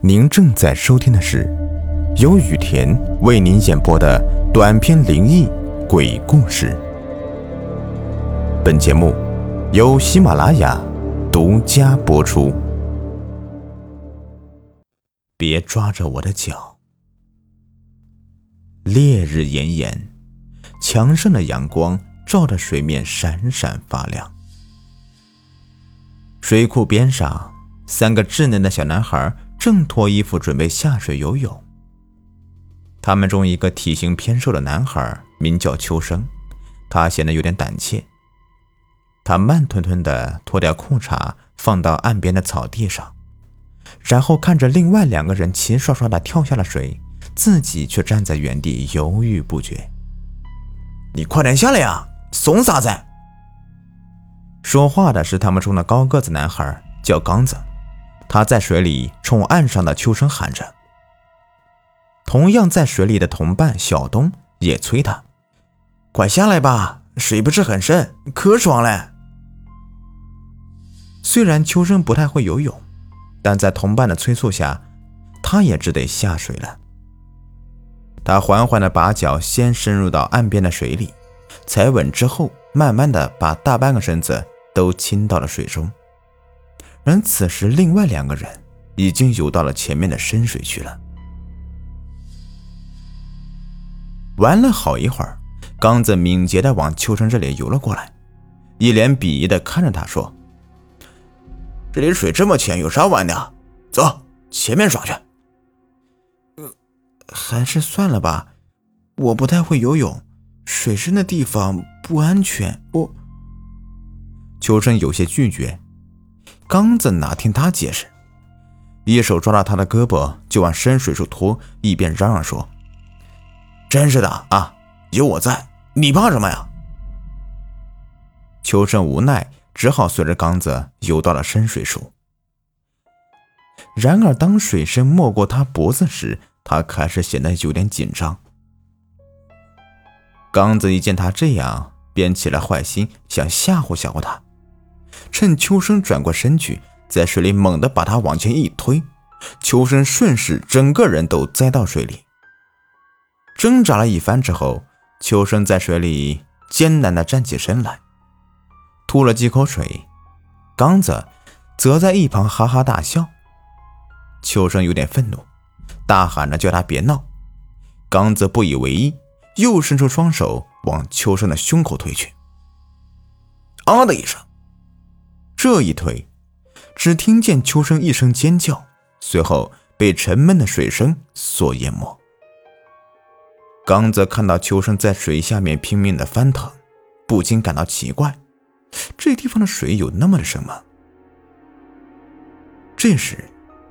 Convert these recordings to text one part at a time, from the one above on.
您正在收听的是由雨田为您演播的短篇灵异鬼故事。本节目由喜马拉雅独家播出。别抓着我的脚。烈日炎炎，强盛的阳光照着水面闪闪发亮。水库边上，三个稚嫩的小男孩正脱衣服准备下水游泳。他们中一个体型偏瘦的男孩名叫秋生，他显得有点胆怯。他慢吞吞地脱掉裤衩，放到岸边的草地上，然后看着另外两个人齐刷刷地跳下了水，自己却站在原地犹豫不决。你快点下来呀，怂啥子？说话的是他们中的高个子男孩，叫刚子。他在水里冲岸上的秋生喊着。同样在水里的同伴小东也催他：“快下来吧，水不是很深，可爽了。”虽然秋生不太会游泳，但在同伴的催促下，他也只得下水了。他缓缓地把脚先深入到岸边的水里，踩稳之后，慢慢地把大半个身子都浸到了水中。而此时，另外两个人已经游到了前面的深水区了。玩了好一会儿，刚子敏捷地往秋生这里游了过来，一脸鄙夷地看着他说：“这里水这么浅，有啥玩的？走，前面耍去。”“呃，还是算了吧，我不太会游泳，水深的地方不安全。”我，秋生有些拒绝。刚子哪听他解释，一手抓着他的胳膊就往深水处拖，一边嚷嚷说：“真是的啊，有我在，你怕什么呀？”秋生无奈，只好随着刚子游到了深水处。然而，当水深没过他脖子时，他开始显得有点紧张。刚子一见他这样，便起了坏心，想吓唬吓唬他。趁秋生转过身去，在水里猛地把他往前一推，秋生顺势整个人都栽到水里。挣扎了一番之后，秋生在水里艰难地站起身来，吐了几口水。刚子则在一旁哈哈大笑。秋生有点愤怒，大喊着叫他别闹。刚子不以为意，又伸出双手往秋生的胸口推去。啊的一声。这一推，只听见秋生一声尖叫，随后被沉闷的水声所淹没。刚子看到秋生在水下面拼命的翻腾，不禁感到奇怪：这地方的水有那么的深吗？这时，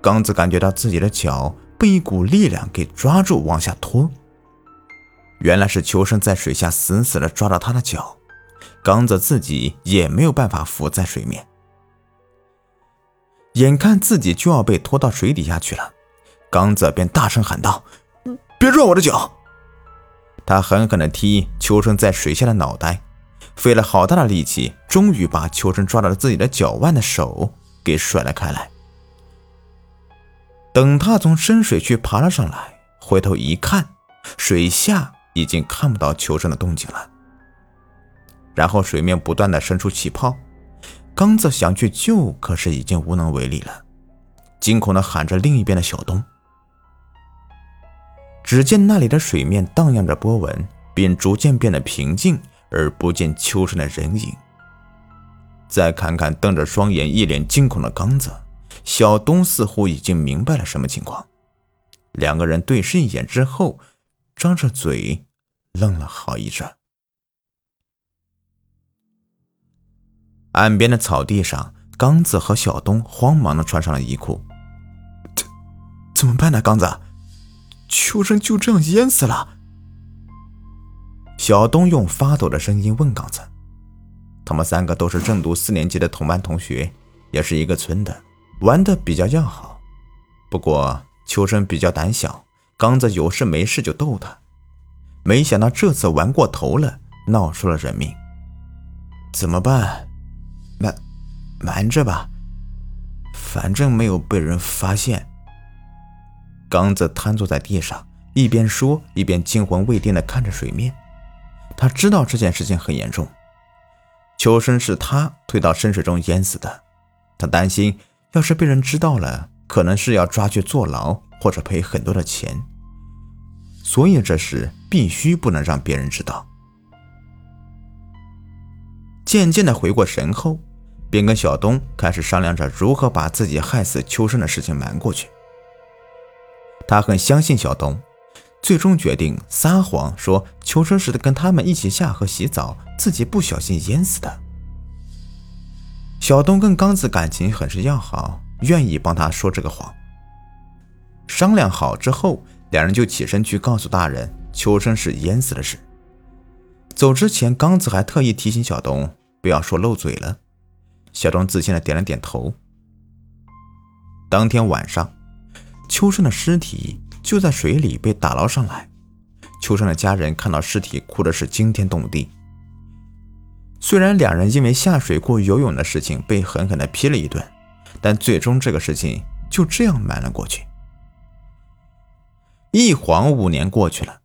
刚子感觉到自己的脚被一股力量给抓住，往下拖。原来是秋生在水下死死的抓着他的脚。刚子自己也没有办法浮在水面，眼看自己就要被拖到水底下去了，刚子便大声喊道：“别拽我的脚！”他狠狠地踢秋生在水下的脑袋，费了好大的力气，终于把秋生抓到了自己的脚腕的手给甩了开来。等他从深水区爬了上来，回头一看，水下已经看不到秋生的动静了。然后水面不断的生出气泡，刚子想去救，可是已经无能为力了，惊恐的喊着另一边的小东。只见那里的水面荡漾着波纹，并逐渐变得平静，而不见秋生的人影。再看看瞪着双眼、一脸惊恐的刚子，小东似乎已经明白了什么情况。两个人对视一眼之后，张着嘴，愣了好一阵。岸边的草地上，刚子和小东慌忙的穿上了衣裤。怎怎么办呢？刚子，秋生就这样淹死了。小东用发抖的声音问刚子：“他们三个都是正读四年级的同班同学，也是一个村的，玩的比较要好。不过秋生比较胆小，刚子有事没事就逗他，没想到这次玩过头了，闹出了人命。怎么办？”瞒着吧，反正没有被人发现。刚子瘫坐在地上，一边说一边惊魂未定地看着水面。他知道这件事情很严重，秋生是他推到深水中淹死的。他担心，要是被人知道了，可能是要抓去坐牢或者赔很多的钱。所以这事必须不能让别人知道。渐渐的回过神后，便跟小东开始商量着如何把自己害死秋生的事情瞒过去。他很相信小东，最终决定撒谎说秋生是跟他们一起下河洗澡，自己不小心淹死的。小东跟刚子感情很是要好，愿意帮他说这个谎。商量好之后，两人就起身去告诉大人秋生是淹死的事。走之前，刚子还特意提醒小东不要说漏嘴了。小东自信的点了点头。当天晚上。秋生的尸体就在水里被打捞上来，秋生的家人看到尸体，哭的是惊天动地。虽然两人因为下水过游泳的事情被狠狠的批了一顿，但最终这个事情就这样瞒了过去。一晃五年过去了，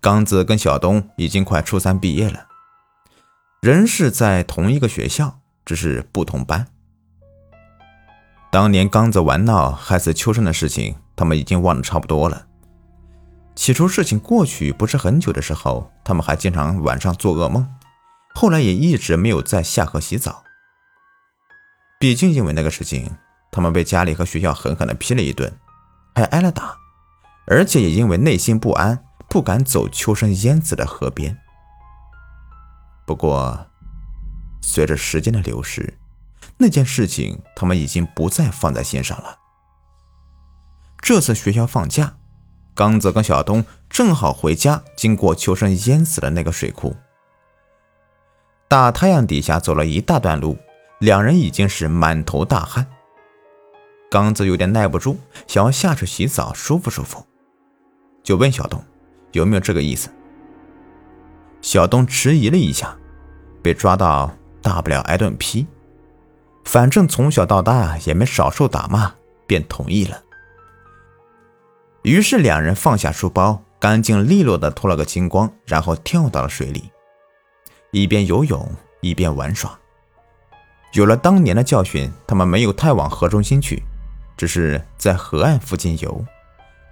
刚子跟小东已经快初三毕业了，仍是在同一个学校，只是不同班。当年刚子玩闹害死秋生的事情，他们已经忘得差不多了。起初事情过去不是很久的时候，他们还经常晚上做噩梦，后来也一直没有再下河洗澡。毕竟因为那个事情，他们被家里和学校狠狠地批了一顿，还挨了打，而且也因为内心不安，不敢走秋生淹死的河边。不过，随着时间的流逝，那件事情，他们已经不再放在心上了。这次学校放假，刚子跟小东正好回家，经过秋生淹死的那个水库。大太阳底下走了一大段路，两人已经是满头大汗。刚子有点耐不住，想要下去洗澡舒服舒服，就问小东有没有这个意思。小东迟疑了一下，被抓到，大不了挨顿批。反正从小到大也没少受打骂，便同意了。于是两人放下书包，干净利落的脱了个精光，然后跳到了水里，一边游泳一边玩耍。有了当年的教训，他们没有太往河中心去，只是在河岸附近游。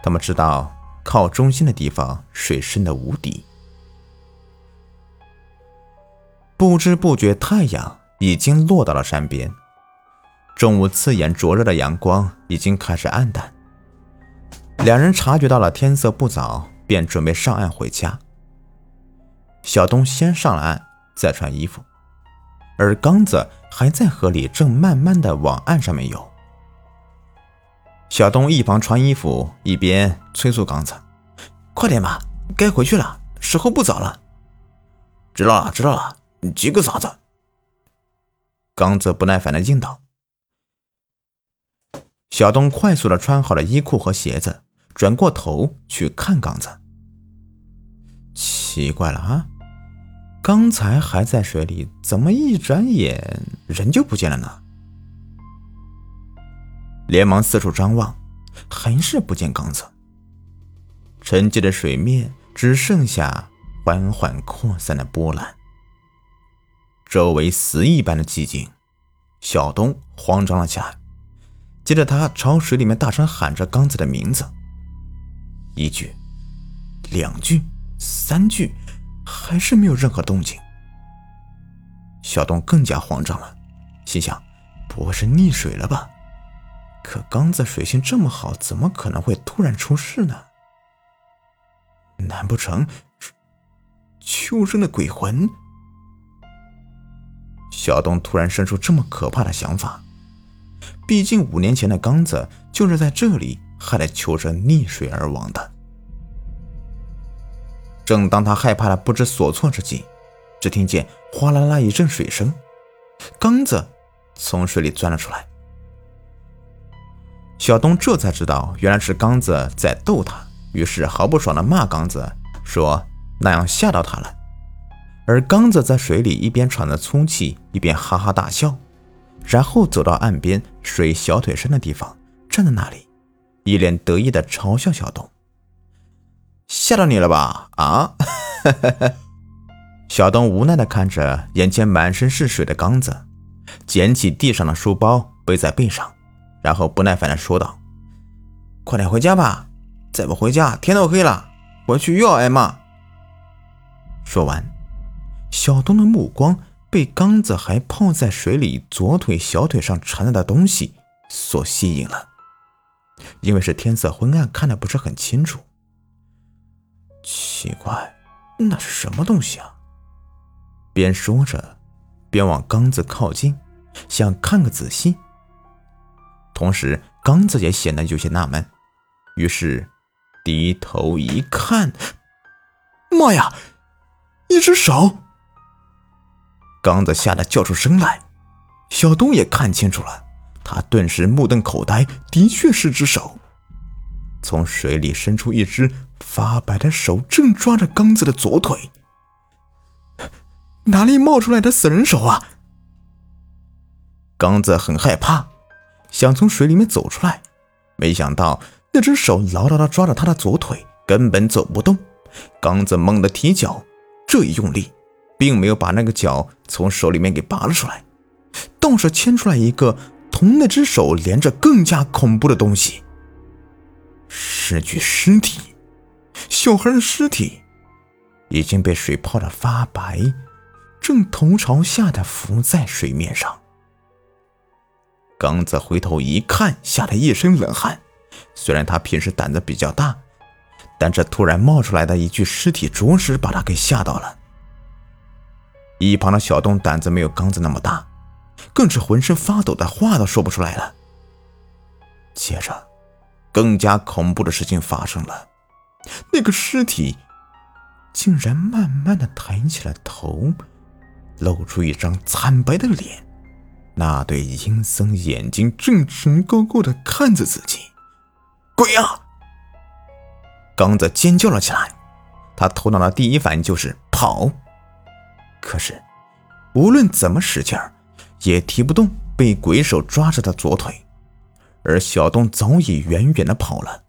他们知道靠中心的地方水深的无底。不知不觉，太阳。已经落到了山边，中午刺眼灼热的阳光已经开始暗淡。两人察觉到了天色不早，便准备上岸回家。小东先上了岸，再穿衣服，而刚子还在河里，正慢慢的往岸上面游。小东一旁穿衣服，一边催促刚子：“快点吧，该回去了，时候不早了。”“知道了，知道了，你急个啥子？”刚子不耐烦的应道：“小东快速的穿好了衣裤和鞋子，转过头去看刚子。奇怪了啊，刚才还在水里，怎么一转眼人就不见了呢？”连忙四处张望，还是不见刚子。沉寂的水面只剩下缓缓扩散的波澜。周围死一般的寂静，小东慌张了起来。接着，他朝水里面大声喊着刚子的名字。一句，两句，三句，还是没有任何动静。小东更加慌张了，心想：不会是溺水了吧？可刚子水性这么好，怎么可能会突然出事呢？难不成秋生的鬼魂？小东突然生出这么可怕的想法，毕竟五年前的刚子就是在这里害得秋生溺水而亡的。正当他害怕的不知所措之际，只听见哗啦啦一阵水声，刚子从水里钻了出来。小东这才知道原来是刚子在逗他，于是毫不爽的骂刚子，说那样吓到他了。而刚子在水里一边喘着粗气，一边哈哈大笑，然后走到岸边水小腿深的地方，站在那里，一脸得意的嘲笑小东：“吓到你了吧？啊！” 小东无奈的看着眼前满身是水的刚子，捡起地上的书包背在背上，然后不耐烦的说道：“快点回家吧，再不回家天都黑了，回去又要挨骂。”说完，小东的目光被刚子还泡在水里左腿、小腿上缠着的东西所吸引了。因为是天色昏暗，看的不是很清楚。奇怪，那是什么东西啊？边说着，边往缸子靠近，想看个仔细。同时，缸子也显得有些纳闷，于是低头一看，妈呀，一只手！刚子吓得叫出声来。小东也看清楚了，他顿时目瞪口呆，的确是只手。从水里伸出一只发白的手，正抓着刚子的左腿。哪里冒出来的死人手啊！刚子很害怕，想从水里面走出来，没想到那只手牢牢的抓着他的左腿，根本走不动。刚子猛地踢脚，这一用力，并没有把那个脚从手里面给拔了出来，倒是牵出来一个同那只手连着更加恐怖的东西，是具尸体。小孩的尸体已经被水泡的发白。正头朝下的浮在水面上，刚子回头一看，吓得一身冷汗。虽然他平时胆子比较大，但这突然冒出来的一具尸体，着实把他给吓到了。一旁的小东胆子没有刚子那么大，更是浑身发抖的话都说不出来了。接着，更加恐怖的事情发生了，那个尸体竟然慢慢的抬起了头。露出一张惨白的脸，那对阴森眼睛正直勾勾的看着自己。鬼啊！刚子尖叫了起来，他头脑的第一反应就是跑，可是无论怎么使劲儿，也提不动被鬼手抓着的左腿，而小东早已远远的跑了。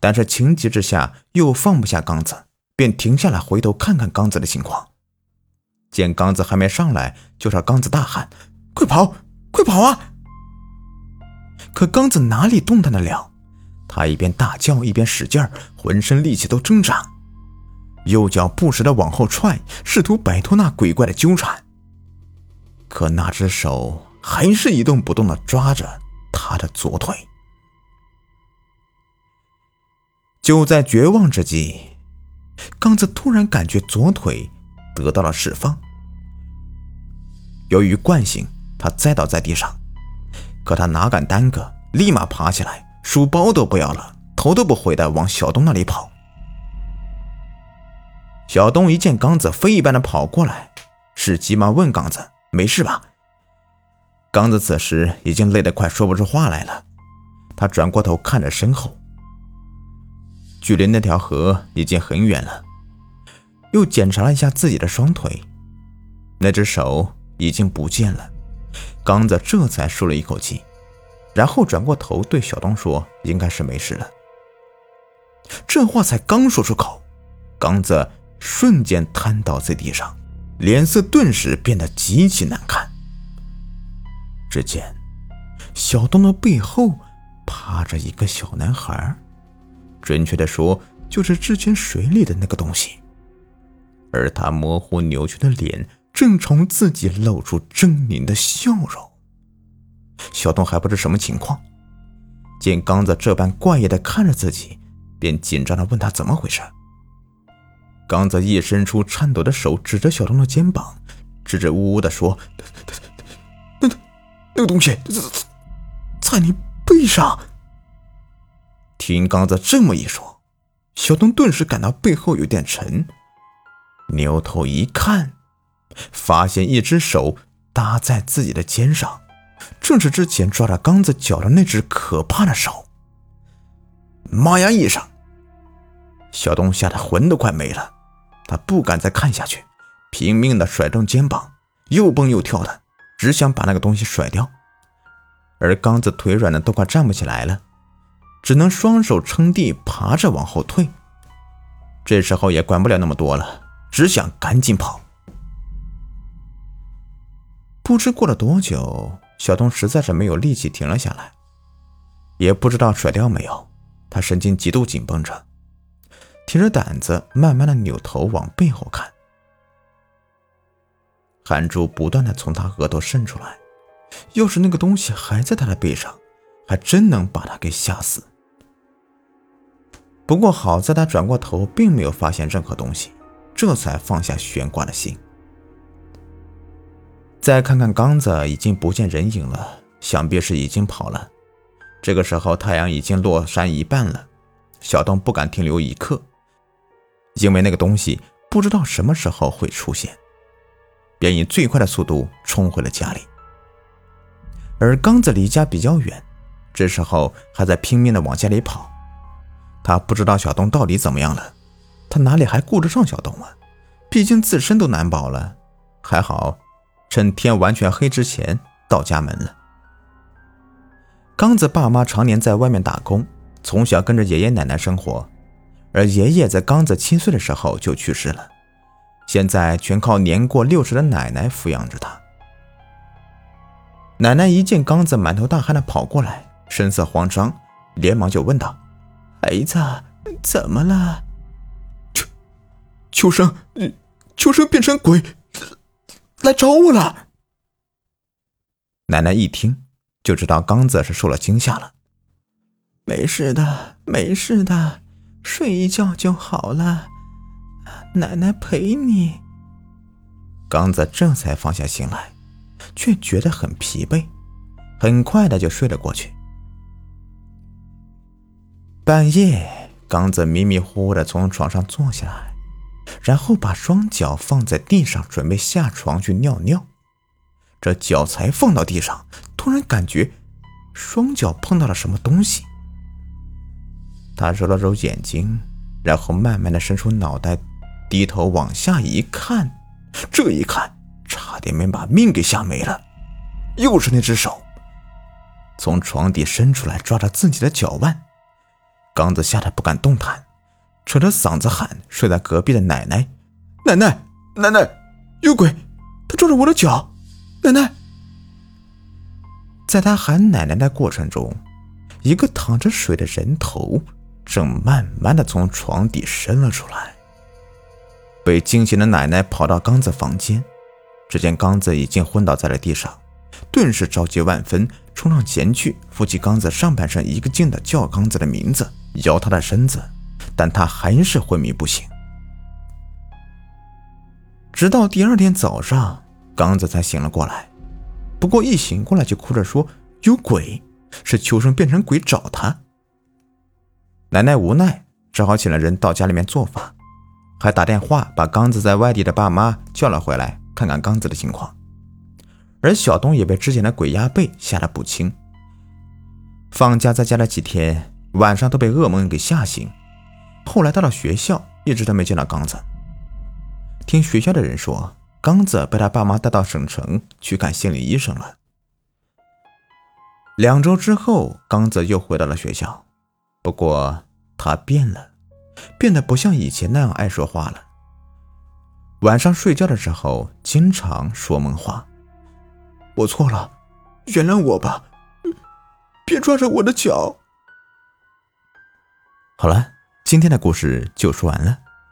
但是情急之下又放不下刚子，便停下来回头看看刚子的情况。见刚子还没上来，就朝刚子大喊：“快跑，快跑啊！”可刚子哪里动弹得了？他一边大叫，一边使劲儿，浑身力气都挣扎，右脚不时的往后踹，试图摆脱那鬼怪的纠缠。可那只手还是一动不动的抓着他的左腿。就在绝望之际，刚子突然感觉左腿……得到了释放。由于惯性，他栽倒在地上，可他哪敢耽搁，立马爬起来，书包都不要了，头都不回的往小东那里跑。小东一见刚子飞一般的跑过来，是急忙问刚子：“没事吧？”刚子此时已经累得快说不出话来了，他转过头看着身后，距离那条河已经很远了。又检查了一下自己的双腿，那只手已经不见了。刚子这才舒了一口气，然后转过头对小东说：“应该是没事了。”这话才刚说出口，刚子瞬间瘫倒在地上，脸色顿时变得极其难看。只见小东的背后趴着一个小男孩，准确的说，就是之前水里的那个东西。而他模糊扭曲的脸正冲自己露出狰狞的笑容。小东还不知什么情况，见刚子这般怪异的看着自己，便紧张的问他怎么回事。刚子一伸出颤抖的手，指着小东的肩膀，支支吾吾的说：“那、那、那个东西在你背上。”听刚子这么一说，小东顿时感到背后有点沉。扭头一看，发现一只手搭在自己的肩上，正是之前抓着刚子脚的那只可怕的手。妈呀！一声，小东吓得魂都快没了，他不敢再看下去，拼命的甩动肩膀，又蹦又跳的，只想把那个东西甩掉。而刚子腿软的都快站不起来了，只能双手撑地，爬着往后退。这时候也管不了那么多了，只想赶紧跑。不知过了多久，小东实在是没有力气停了下来，也不知道甩掉没有，他神经极度紧绷着，提着胆子，慢慢的扭头往背后看。汗珠不断的从他额头渗出来，要是那个东西还在他的背上，还真能把他给吓死。不过好在他转过头，并没有发现任何东西，这才放下悬挂的心。再看看刚子，已经不见人影了，想必是已经跑了。这个时候太阳已经落山一半了，小东不敢停留一刻，因为那个东西不知道什么时候会出现。便以最快的速度冲回了家里，而刚子离家比较远，这时候还在拼命的往家里跑。他不知道小东到底怎么样了，他哪里还顾得上小东啊？毕竟自身都难保了。还好，趁天完全黑之前到家门了。刚子爸妈常年在外面打工，从小跟着爷爷奶奶生活，而爷爷在刚子七岁的时候就去世了。现在全靠年过六十的奶奶抚养着他。”奶奶一见刚子满头大汗的跑过来，神色慌张，连忙就问道：“孩子，怎么了？”“秋秋生，秋生变成鬼来找我了。”奶奶一听就知道刚子是受了惊吓了。“没事的，没事的，睡一觉就好了。”奶奶陪你。刚子这才放下心来，却觉得很疲惫，很快的就睡了过去。半夜，刚子迷迷糊糊的从床上坐下来，然后把双脚放在地上，准备下床去尿尿。这脚才放到地上，突然感觉双脚碰到了什么东西。他揉了揉眼睛，然后慢慢的伸出脑袋。低头往下一看，这一看差点没把命给吓没了。又是那只手从床底伸出来，抓着自己的脚腕。刚子吓得不敢动弹，扯着嗓子喊睡在隔壁的奶奶：“奶奶，奶奶，有鬼！他抓着我的脚！奶奶！”在他喊奶奶的过程中，一个淌着水的人头正慢慢的从床底伸了出来。被惊醒的奶奶跑到刚子房间，只见刚子已经昏倒在了地上，顿时着急万分，冲上前去扶起刚子上半身，一个劲的叫刚子的名字，摇他的身子，但他还是昏迷不醒。直到第二天早上，刚子才醒了过来，不过一醒过来就哭着说有鬼，是秋生变成鬼找他。奶奶无奈，只好请了人到家里面做法。还打电话把刚子在外地的爸妈叫了回来，看看刚子的情况。而小东也被之前的鬼压背吓得不轻。放假在家了几天，晚上都被噩梦给吓醒。后来到了学校，一直都没见到刚子。听学校的人说，刚子被他爸妈带到省城去看心理医生了。两周之后，刚子又回到了学校，不过他变了。变得不像以前那样爱说话了。晚上睡觉的时候，经常说梦话。我错了，原谅我吧，别抓着我的脚。好了，今天的故事就说完了。